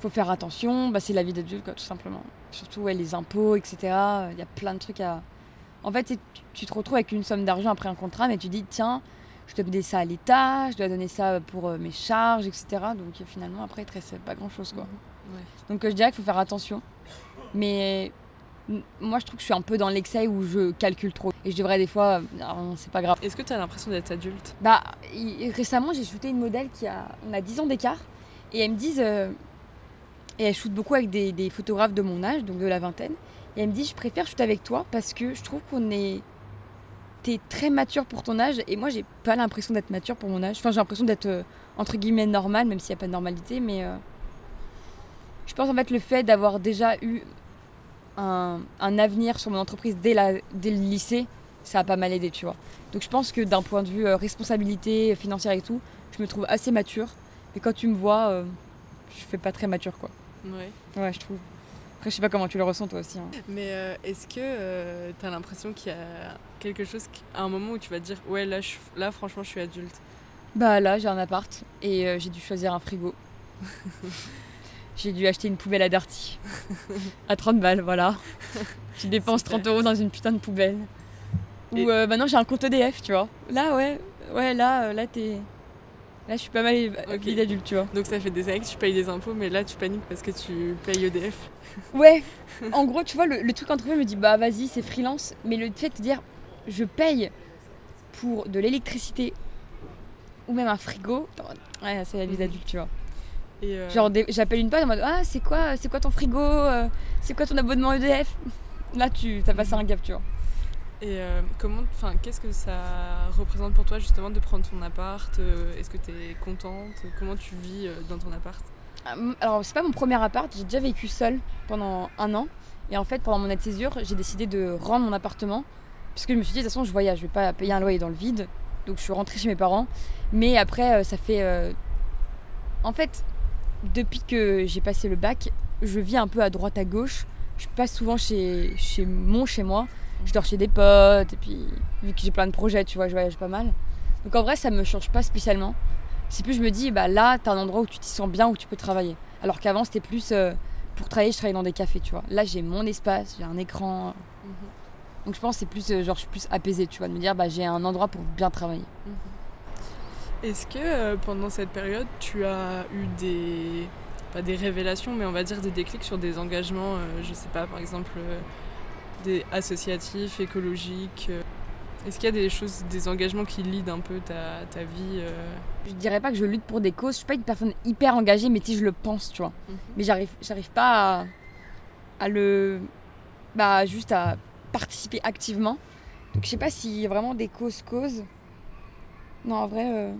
Faut faire attention, bah, c'est la vie d'adulte, quoi, tout simplement. Surtout, ouais, les impôts, etc. Il y a plein de trucs à. En fait, tu- te retrouves avec une somme d'argent après un contrat, mais tu dis, tiens, je dois donner ça à l'État, je dois donner ça pour euh, mes charges, etc. Donc, euh, finalement, après, il te reste pas grand-chose, quoi. Ouais. Donc euh, je dirais qu'il faut faire attention. Mais moi je trouve que je suis un peu dans l'excès où je calcule trop. Et je devrais des fois, Ah, non, c'est pas grave. Est-ce que tu as l'impression d'être adulte? Bah récemment j'ai shooté une modèle qui a, on a 10 ans d'écart. Et elles me disent, euh, et elle shoot beaucoup avec des, des photographes de mon âge, donc de la vingtaine. Et elle me dit, je préfère shooter avec toi parce que je trouve qu'on est... T'es très mature pour ton âge et moi j'ai pas l'impression d'être mature pour mon âge. Enfin j'ai l'impression d'être euh, entre guillemets normale, même s'il n'y a pas de normalité, mais... euh, je pense en fait le fait d'avoir déjà eu un, un avenir sur mon entreprise dès, la, dès le lycée, ça a pas mal aidé, tu vois. Donc je pense que d'un point de vue euh, responsabilité financière et tout, je me trouve assez mature. Et quand tu me vois, euh, je fais pas très mature, quoi. Ouais. Ouais, je trouve. Après, je sais pas comment tu le ressens toi aussi. hein. Mais euh, est-ce que tu as l'impression qu'il y a quelque chose, qui- à un moment où tu vas te dire, ouais, là, je- là franchement, je suis adulte? Bah là, j'ai un appart et euh, j'ai dû choisir un frigo. [laughs] j'ai dû acheter une poubelle à Darty. à 30 balles, voilà. Tu dépenses Super. 30 euros dans une putain de poubelle. Ou Et- euh, maintenant j'ai un compte EDF, tu vois. Là, ouais, ouais, là, euh, là, t'es. Là, je suis pas mal Ok. vie d'adulte, tu vois. Donc ça fait des années que tu payes des impôts, mais là, tu paniques parce que tu payes EDF. Ouais, [laughs] en gros, tu vois, le, le truc entre eux me dit bah vas-y, c'est freelance. Mais le fait de dire je paye pour de l'électricité ou même un frigo, ouais, c'est la vie Mhm. d'adulte, tu vois. Et, euh, Genre, j'appelle une pote en mode Ah, c'est quoi, c'est quoi ton frigo euh, C'est quoi ton abonnement EDF [laughs] Là, tu as passé un gap, tu vois. Et euh, comment, enfin, qu'est-ce que ça représente pour toi justement de prendre ton appart Est-ce que tu es contente Comment tu vis dans ton appart? Ah, Alors, c'est pas mon premier appart, j'ai déjà vécu seule pendant un an. Et en fait, pendant mon aide césure, j'ai décidé de rendre mon appartement. Puisque je me suis dit, de toute façon, je voyage, je vais pas payer un loyer dans le vide. Donc, je suis rentrée chez mes parents. Mais après, ça fait. euh, En fait, depuis que j'ai passé le bac, je vis un peu à droite à gauche. Je passe souvent chez, chez mon chez moi. Je dors chez des potes. Et puis, vu que j'ai plein de projets, tu vois, je voyage pas mal. Donc, en vrai, ça me change pas spécialement. C'est plus, je me dis, bah là, t'as un endroit où tu t'y sens bien, où tu peux travailler. Alors qu'avant, c'était plus. euh, pour travailler, je travaillais dans des cafés, tu vois. Là, j'ai mon espace, j'ai un écran. Donc, je pense que c'est plus. euh, genre, je suis plus apaisée, tu vois, de me dire, bah j'ai un endroit pour bien travailler. Est-ce que euh, pendant cette période, tu as eu des pas des révélations, mais on va dire des déclics sur des engagements, euh, je sais pas, par exemple euh, des associatifs, écologiques Est-ce qu'il y a des choses, des engagements qui lead un peu ta, ta vie Je dirais pas que je lutte pour des causes, je suis pas une personne hyper engagée, mais si je le pense, tu vois. Mais j'arrive, j'arrive pas à, à le. Bah, juste à participer activement. Donc, je sais pas s'il y a vraiment des causes-causes. Non, en vrai. euh,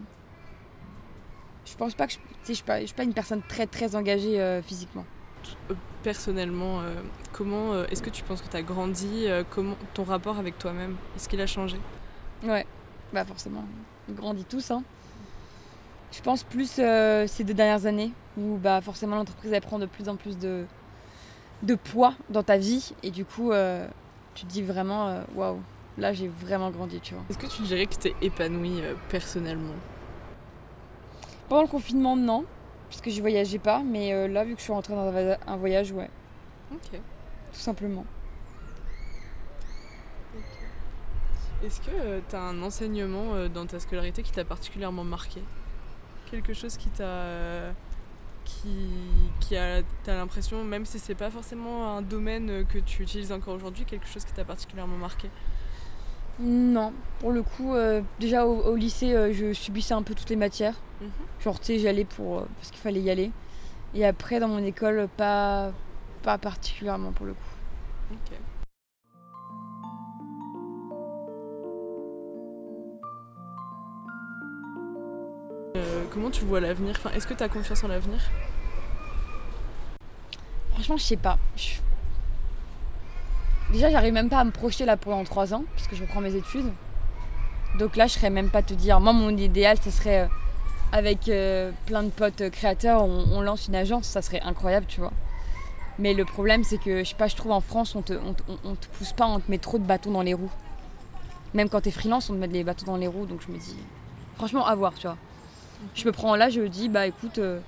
Je pense pas que je. Suis pas, je suis pas une personne très très engagée euh, physiquement. Euh, Personnellement, euh, comment est-ce que tu penses que tu as grandi Comment ton rapport avec toi-même Est-ce qu'il a changé? Ouais, bah forcément. On grandit tous, hein. Je pense plus ces deux dernières années où bah forcément l'entreprise elle prend de plus en plus de, de poids dans ta vie et du coup tu te dis vraiment waouh là j'ai vraiment grandi tu vois. Est-ce que tu dirais que tu es épanouie euh, personnellement? Pendant le confinement non puisque je voyageais pas mais euh, là vu que je suis rentrée dans un voyage ouais Ok. tout simplement. Est-ce que tu as un enseignement euh, dans ta scolarité qui t'a particulièrement marqué? Quelque chose qui t'a. euh, qui, qui a. T'as l'impression, même si c'est pas forcément un domaine euh, que tu utilises encore aujourd'hui, quelque chose qui t'a particulièrement marqué? Non, pour le coup euh, déjà au, au lycée euh, je subissais un peu toutes les matières. Mhm. Genre, tu sais, j'allais pour. euh, parce qu'il fallait y aller. Et après, dans mon école, pas, pas particulièrement pour le coup. Ok. comment tu vois l'avenir? Enfin, Est-ce que tu as confiance en l'avenir? Franchement, je sais pas. Déjà, j'arrive même pas à me projeter là pendant 3 ans, puisque je reprends mes études. Donc là, je serais même pas te dire. Moi, mon idéal, ce serait euh, avec euh, plein de potes créateurs, on, lance une agence, ça serait incroyable, tu vois. Mais le problème, c'est que, je sais pas, je trouve en France, on te, on, te pousse pas, on te met trop de bâtons dans les roues. Même quand t'es freelance, on te met des bâtons dans les roues, donc je me dis, franchement, à voir, tu vois. Je me prends là, je dis, bah écoute, euh,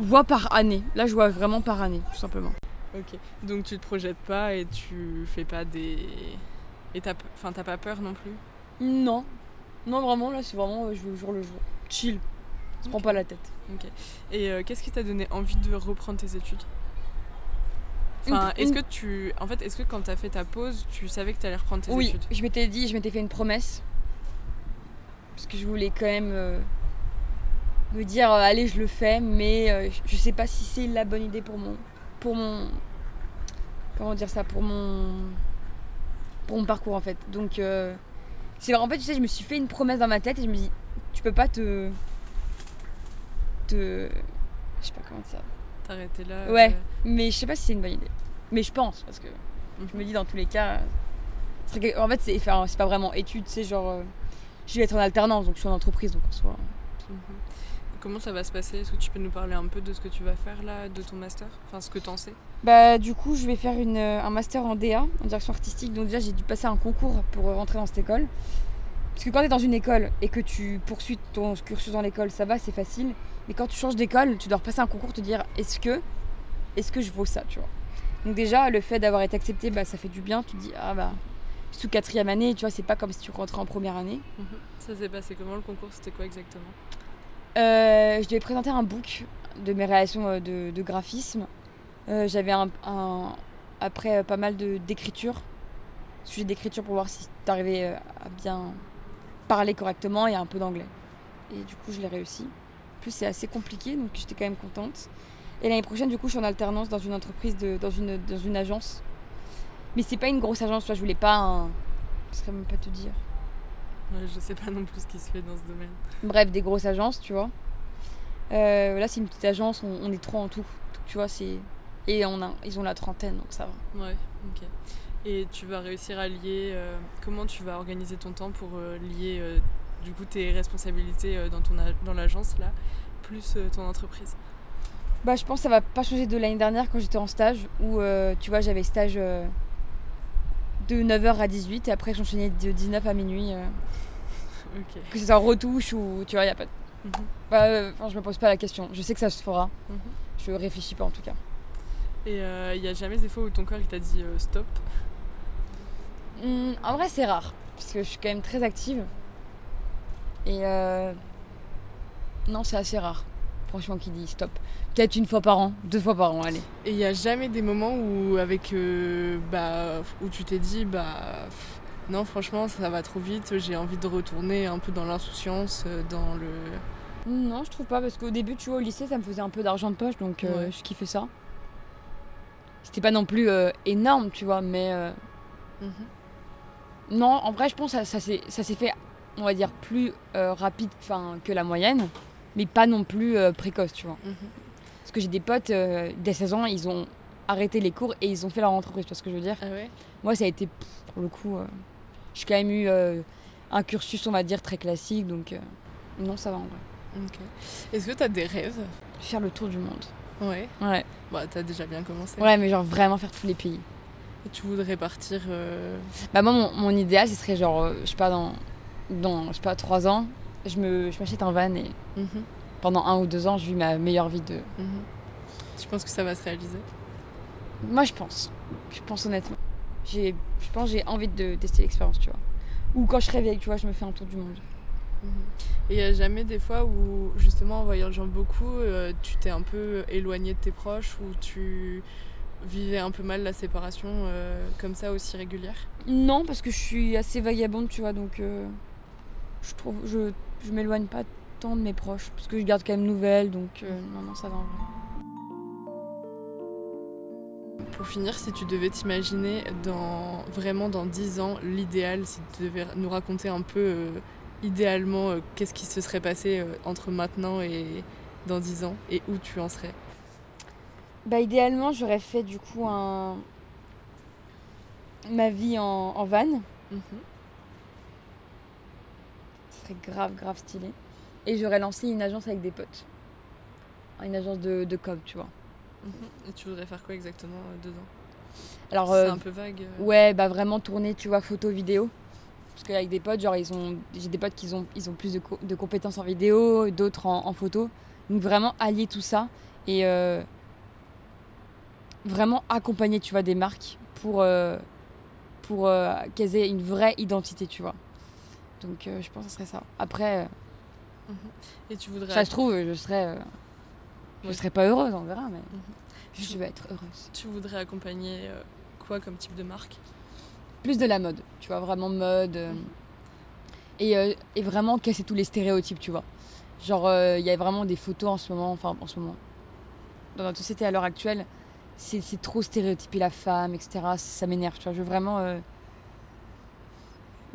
vois par année. Là, je vois vraiment par année, tout simplement. Ok, donc tu te projettes pas et tu fais pas des. Et t'as enfin, pas peur non plus? Non. Non, vraiment, là, c'est vraiment, euh, je vais au jour le jour. Chill. Se prends pas la tête. Ok. Et euh, qu'est-ce qui t'a donné envie de reprendre tes études? Enfin, est-ce que tu. En fait, est-ce que quand t'as fait ta pause, tu savais que t'allais reprendre tes études? Oui, je m'étais dit, je m'étais fait une promesse. Parce que je voulais quand même. Euh, me dire allez je le fais mais je sais pas si c'est la bonne idée pour mon pour mon comment dire ça pour mon pour mon parcours en fait. Donc euh, c'est en fait tu sais je me suis fait une promesse dans ma tête et je me dis tu peux pas te te je sais pas comment dire. Ça t'arrêter là ouais mais je sais pas si c'est une bonne idée. Mais je pense parce que je me dis dans tous les cas en fait c'est c'est pas vraiment étude c'est genre je vais être en alternance donc je suis en entreprise donc en soi. Mhm. Comment ça va se passer? Est-ce que tu peux nous parler un peu de ce que tu vas faire là, de ton master? Enfin, ce que tu en sais? Bah, du coup, je vais faire une, euh, un master en DA, en direction artistique. Donc, déjà, j'ai dû passer un concours pour rentrer dans cette école. Parce que quand tu es dans une école et que tu poursuis ton cursus dans l'école, ça va, c'est facile. Mais quand tu changes d'école, tu dois repasser un concours, te dire est-ce que, est-ce que je vaux ça, tu vois? Donc, déjà, le fait d'avoir été accepté, bah, ça fait du bien. Tu te dis ah bah, sous quatrième année, tu vois, c'est pas comme si tu rentrais en première année. Mhm. Ça s'est passé comment le concours? C'était quoi exactement? euh, je devais présenter un book de mes réalisations euh, de, graphisme. Euh, j'avais un, après pas mal d'écriture, sujet d'écriture pour voir si tu arrivais à bien parler correctement et un peu d'anglais. Et du coup, je l'ai réussi. En plus, c'est assez compliqué, donc j'étais quand même contente. Et l'année prochaine, du coup, je suis en alternance dans une entreprise, dans, une, dans une agence. Mais c'est pas une grosse agence, tu vois, je voulais pas un. Je saurais même pas te dire. Ouais, je sais pas non plus ce qui se fait dans ce domaine. Bref, des grosses agences, tu vois. Euh, là, c'est une petite agence, on, est trois en tout. Tu vois, c'est. Et on a, ils ont la trentaine, donc ça va. Ouais, ok. Et tu vas réussir à lier. Euh, comment tu vas organiser ton temps pour euh, lier du coup tes responsabilités dans, ton, dans l'agence là, plus ton entreprise? Bah, je pense que ça va pas changer de l'année dernière quand j'étais en stage, où tu vois, j'avais stage de 9h à 18 et après j'enchaînais de 19 à minuit. Euh, [laughs] que ce soit en retouche ou tu vois, il a pas de... Mhm. bah, euh, je me pose pas la question. Je sais que ça se fera. Mhm. Je réfléchis pas en tout cas. Et il euh, y a jamais des fois où ton corps il t'a dit stop? Hmm, En vrai, c'est rare parce que je suis quand même très active. Et non, c'est assez rare franchement, qui dit stop. Peut-être une fois par an, deux fois par an, allez. Et il n'y a jamais des moments où, avec, euh, bah, où tu t'es dit, bah, non, franchement, ça va trop vite, j'ai envie de retourner un peu dans l'insouciance, euh, dans le. Non, je trouve pas, parce qu'au début, tu vois, au lycée, ça me faisait un peu d'argent de poche, donc euh, je kiffais ça. C'était pas non plus énorme, tu vois, mais. Mhm. Non, en vrai, je pense que ça, ça s'est fait, on va dire, plus rapide que la moyenne mais pas non plus euh, précoce, tu vois. Mhm. Parce que j'ai des potes, euh, dès 16 ans, ils ont arrêté les cours et ils ont fait leur entreprise, tu vois ce que je veux dire ah ouais Moi, ça a été, pour le coup, euh, j'ai quand même eu un cursus, on va dire, très classique, donc non, ça va en vrai. Ok. Est-ce que tu as des rêves? Faire le tour du monde. Ouais. Ouais. Bah, t'as déjà bien commencé. Ouais, mais genre vraiment faire tous les pays. Et tu voudrais partir Bah, moi, mon, mon idéal, ce serait genre, je sais pas, dans, dans je sais pas, 3 ans, je me je m'achète un van et mhm. pendant un ou deux ans, je vis ma meilleure vie de. Mhm. Tu penses que ça va se réaliser? Moi, je pense. Je pense honnêtement. J'ai, je pense j'ai envie de tester l'expérience, tu vois. Ou quand je réveille, tu vois, je me fais un tour du monde. Mhm. Et il n'y a jamais des fois où, justement, en voyageant beaucoup, euh, tu t'es un peu éloigné de tes proches, ou tu vivais un peu mal la séparation euh, comme ça aussi régulière? Non, parce que je suis assez vagabonde, tu vois, donc euh, je trouve, je je m'éloigne pas tant de mes proches, parce que je garde quand même nouvelles, donc euh, non, non, ça va en vrai. Pour finir, si tu devais t'imaginer dans vraiment dans 10 ans, l'idéal, si tu devais nous raconter un peu euh, idéalement, qu'est-ce qui se serait passé entre maintenant et dans 10 ans et où tu en serais? Bah idéalement, j'aurais fait du coup un ma vie en, en van. Mhm. Ce serait grave, grave stylé. Et j'aurais lancé une agence avec des potes. Une agence de, de com, tu vois. Mhm. Et tu voudrais faire quoi exactement euh, dedans? Alors, C'est euh, un peu vague. Euh. Ouais, bah vraiment tourner, tu vois, photo, vidéo. Parce qu'avec des potes, genre, ils ont, j'ai des potes qui ont, ils ont plus de, de compétences en vidéo, d'autres en, photo. Donc vraiment allier tout ça et vraiment accompagner, tu vois, des marques pour, pour qu'elles aient une vraie identité, tu vois. Donc euh, je pense que ce serait ça. Après, euh, mhm. et tu voudrais. Ça se trouve, je serais, je serais pas heureuse, on verra, mais mhm. je vais être heureuse. Tu voudrais accompagner quoi comme type de marque? Plus de la mode, tu vois, vraiment mode. Mhm. et, et, vraiment casser tous les stéréotypes, tu vois. Genre, il y a vraiment des photos en ce moment, enfin en ce moment, dans notre société à l'heure actuelle, c'est trop stéréotypé la femme, etc. Ça m'énerve, tu vois. Je veux vraiment euh,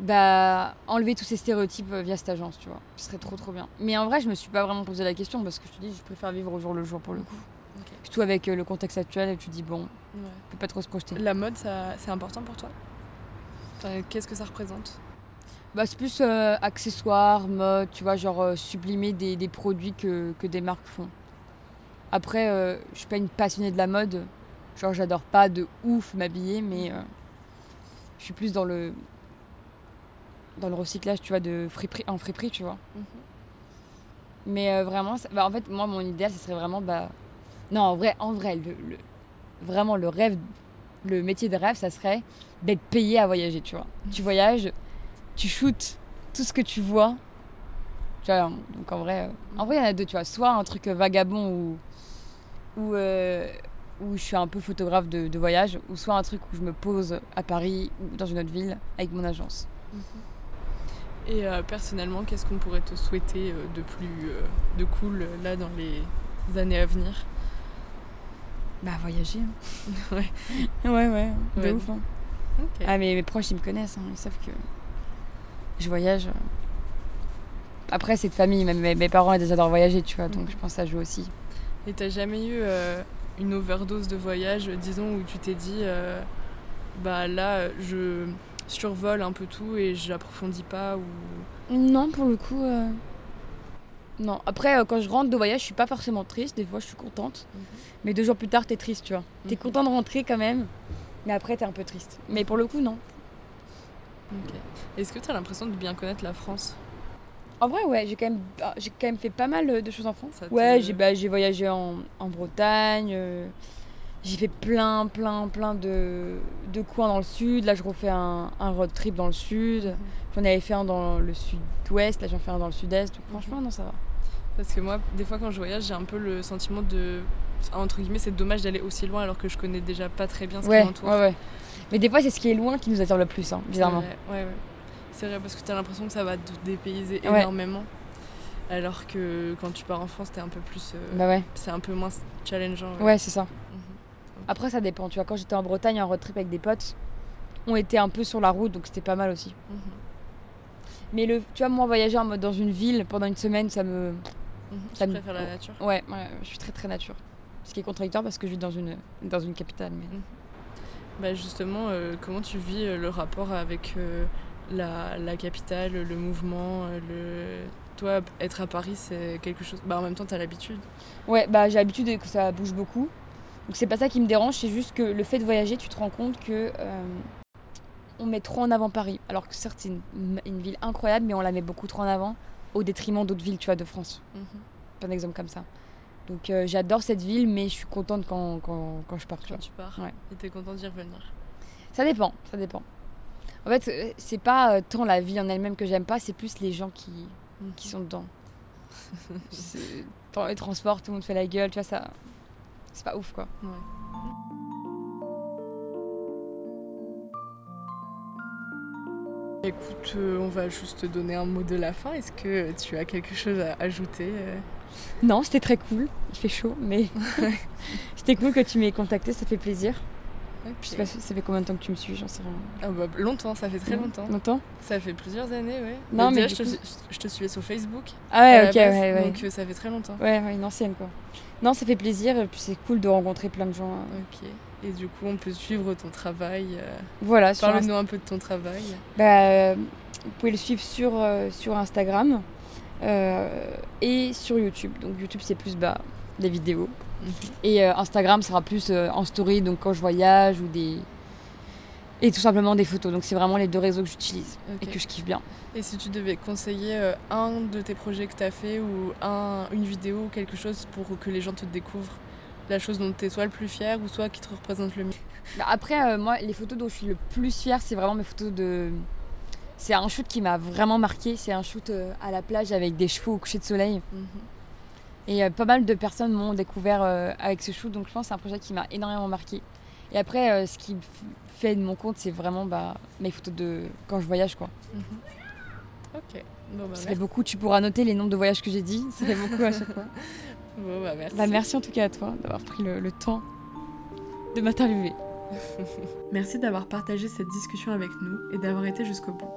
bah, enlever tous ces stéréotypes euh, via cette agence, tu vois. Ce serait trop trop bien. Mais en vrai, je me suis pas vraiment posé la question parce que je te dis, je préfère vivre au jour le jour pour le coup. Surtout avec euh, le contexte actuel, tu te dis, bon, ouais. on peut pas trop se projeter. La mode, c'est important pour toi? Qu'est-ce que ça représente? Bah, c'est plus accessoires, mode, tu vois, genre sublimer des, des produits que, que des marques font. Après, euh, je suis pas une passionnée de la mode. Genre, j'adore pas de ouf m'habiller, mais euh, je suis plus dans le dans le recyclage, tu vois, de friperie, en friperie, tu vois. Mhm. Mais euh, vraiment, bah, en fait, moi, mon idéal, ce serait vraiment, bah, non, en vrai, en vrai, le, vraiment le rêve, le métier de rêve, ça serait d'être payé à voyager, tu vois. Tu mhm. voyages, tu shootes tout ce que tu vois. Tu vois, donc en vrai, en vrai, il y en a deux, tu vois. Soit un truc vagabond ou où, euh, où je suis un peu photographe de, voyage, ou soit un truc où je me pose à Paris ou dans une autre ville avec mon agence. Mhm. Et euh, personnellement, qu'est-ce qu'on pourrait te souhaiter euh, de plus de cool là dans les années à venir? Bah voyager. Hein. [laughs] ouais. ouais, ouais, de ouf. Hein. Ah mais mes proches ils me connaissent, hein. ils savent que je voyage. Après c'est de famille, mes, mes parents ils adorent voyager, tu vois, donc mhm. je pense que ça joue aussi. Et t'as jamais eu euh, une overdose de voyage, disons, où tu t'es dit, euh, bah là, je survole un peu tout et je n'approfondis pas ou... Non, pour le coup. Euh, non. Après, quand je rentre de voyage, je suis pas forcément triste. Des fois, je suis contente. Mhm. Mais deux jours plus tard, t'es triste, tu vois. T'es mhm. content de rentrer quand même. Mais après, t'es un peu triste. Mais pour le coup, non. Est-ce que tu as l'impression de bien connaître la France? En vrai, ouais, j'ai quand, même, ah, j'ai quand même fait pas mal de choses en France. Ouais, j'ai, bah, j'ai voyagé en, en Bretagne. Euh, j'ai fait plein, plein, plein de, de coins dans le sud. Là, je refais un, un road trip dans le sud. J'en avais fait un dans le sud-ouest. Là, j'en fais un dans le sud-est. Donc, franchement, non, ça va. Parce que moi, des fois, quand je voyage, j'ai un peu le sentiment de. Entre guillemets, c'est dommage d'aller aussi loin alors que je connais déjà pas très bien ce qui m'entoure. Ouais, ouais. Mais des fois, c'est ce qui est loin qui nous attire le plus, hein, bizarrement. Ouais, ouais. C'est vrai, parce que tu as l'impression que ça va te dépayser énormément. Alors que quand tu pars en France, t'es un peu plus. Euh, bah ouais. C'est un peu moins challengeant. Ouais, c'est ça. Mhm. Après, ça dépend. Tu vois, quand j'étais en Bretagne en road trip avec des potes, on était un peu sur la route, donc c'était pas mal aussi. Mhm. Mais le, tu vois, moi, voyager en mode dans une ville pendant une semaine, ça me. Mhm. Ça tu me... préfères la nature? ouais, ouais, je suis très très nature. Ce qui est contradictoire parce que je vis dans une, dans une capitale. Mais... Bah justement, euh, comment tu vis euh, le rapport avec la, la, capitale, le mouvement, le... Toi, être à Paris, c'est quelque chose... Bah en même temps, t'as l'habitude? Ouais, bah j'ai l'habitude que ça bouge beaucoup. Donc c'est pas ça qui me dérange, c'est juste que le fait de voyager, tu te rends compte que... Euh, on met trop en avant Paris. Alors que certes, c'est une, une, ville incroyable, mais on la met beaucoup trop en avant au détriment d'autres villes, tu vois, de France. Mm Un exemple comme ça. Donc euh, j'adore cette ville, mais je suis contente quand, quand, quand je pars. Quand tu, pars. Ouais. Et t'es contente d'y revenir. Ça dépend, ça dépend. En fait, euh, c'est pas tant la vie en elle-même que j'aime pas, c'est plus les gens qui, mhm. qui sont dedans. [laughs] dans les transports, tout le monde fait la gueule, tu vois, ça. C'est pas ouf quoi. Ouais. Écoute, euh, on va juste te donner un mot de la fin. Est-ce que tu as quelque chose à ajouter Non, c'était très cool. Il fait chaud, mais [laughs] [laughs] c'était cool que tu m'aies contacté, ça fait plaisir. Je sais pas, ça fait combien de temps que tu me suis, j'en sais rien. Ah bah, longtemps, ça fait très longtemps. Longtemps Ça fait plusieurs années, ouais. Non, mais déjà, je, te, je te suivais sur Facebook. Ah ouais, ok, ouais, ouais. Donc euh, ça fait très longtemps. Ouais, ouais, une ancienne quoi. Non, ça fait plaisir, et puis c'est cool de rencontrer plein de gens. hein. Ok. Et du coup, on peut suivre ton travail. euh, Voilà, Parle-nous un peu de ton travail. bah, euh, vous pouvez le suivre sur, euh, sur Instagram et sur YouTube. Donc YouTube c'est plus bah, des vidéos. Et euh, Instagram sera plus euh, en story, donc quand je voyage ou des. Et tout simplement des photos. Donc c'est vraiment les deux réseaux que j'utilise et que je kiffe bien. Et si tu devais conseiller euh, un de tes projets que tu as fait ou un, une vidéo ou quelque chose pour que les gens te découvrent, la chose dont tu es soit le plus fier ou soit qui te représente le mieux? Bah, Après, euh, moi, les photos dont je suis le plus fière, c'est vraiment mes photos de. C'est un shoot qui m'a vraiment marqué. C'est un shoot euh, à la plage avec des chevaux au coucher de soleil. Mhm. Et pas mal de personnes m'ont découvert avec ce shoot. Donc je pense que c'est un projet qui m'a énormément marqué. Et après, euh, ce qui fait de mon compte, c'est vraiment bah, mes photos de quand je voyage. quoi. Mhm. Ok. Bon bah, Ça fait beaucoup. Tu pourras noter les nombres de voyages que j'ai dit. Ça fait beaucoup à chaque fois. [laughs] Bon, bah, merci. Bah, merci en tout cas à toi d'avoir pris le, le temps de m'interviewer. [laughs] Merci d'avoir partagé cette discussion avec nous et d'avoir été jusqu'au bout.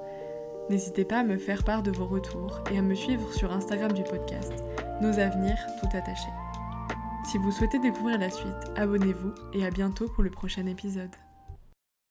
N'hésitez pas à me faire part de vos retours et à me suivre sur Instagram du podcast, Nos Avenirs tout attachés. Si vous souhaitez découvrir la suite, abonnez-vous et à bientôt pour le prochain épisode.